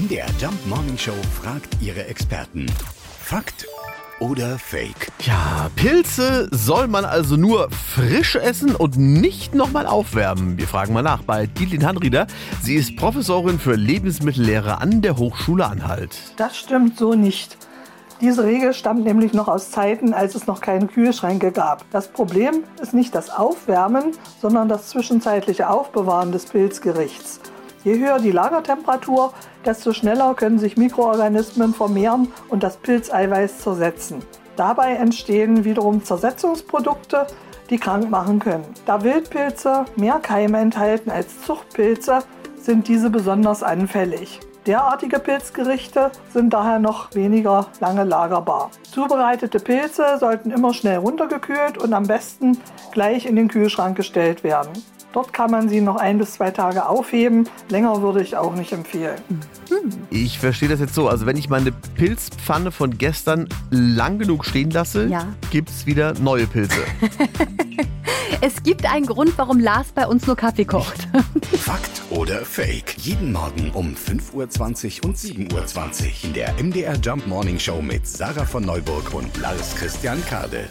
MDR Jump Morning Show fragt ihre Experten. Fakt oder Fake? Ja, Pilze soll man also nur frisch essen und nicht nochmal aufwärmen. Wir fragen mal nach bei Dietlin Hanrieder. Sie ist Professorin für Lebensmittellehre an der Hochschule Anhalt. Das stimmt so nicht. Diese Regel stammt nämlich noch aus Zeiten, als es noch keine Kühlschränke gab. Das Problem ist nicht das Aufwärmen, sondern das zwischenzeitliche Aufbewahren des Pilzgerichts. Je höher die Lagertemperatur, desto schneller können sich Mikroorganismen vermehren und das Pilzeiweiß zersetzen. Dabei entstehen wiederum Zersetzungsprodukte, die krank machen können. Da Wildpilze mehr Keime enthalten als Zuchtpilze, sind diese besonders anfällig. Derartige Pilzgerichte sind daher noch weniger lange lagerbar. Zubereitete Pilze sollten immer schnell runtergekühlt und am besten gleich in den Kühlschrank gestellt werden. Dort kann man sie noch ein bis zwei Tage aufheben. Länger würde ich auch nicht empfehlen. Ich verstehe das jetzt so. Also wenn ich meine Pilzpfanne von gestern lang genug stehen lasse, Ja. gibt es wieder neue Pilze. Es gibt einen Grund, warum Lars bei uns nur Kaffee kocht. Fakt oder Fake? Jeden Morgen um 5.20 Uhr und 7.20 Uhr in der MDR Jump Morning Show mit Sarah von Neuburg und Lars Christian Kade.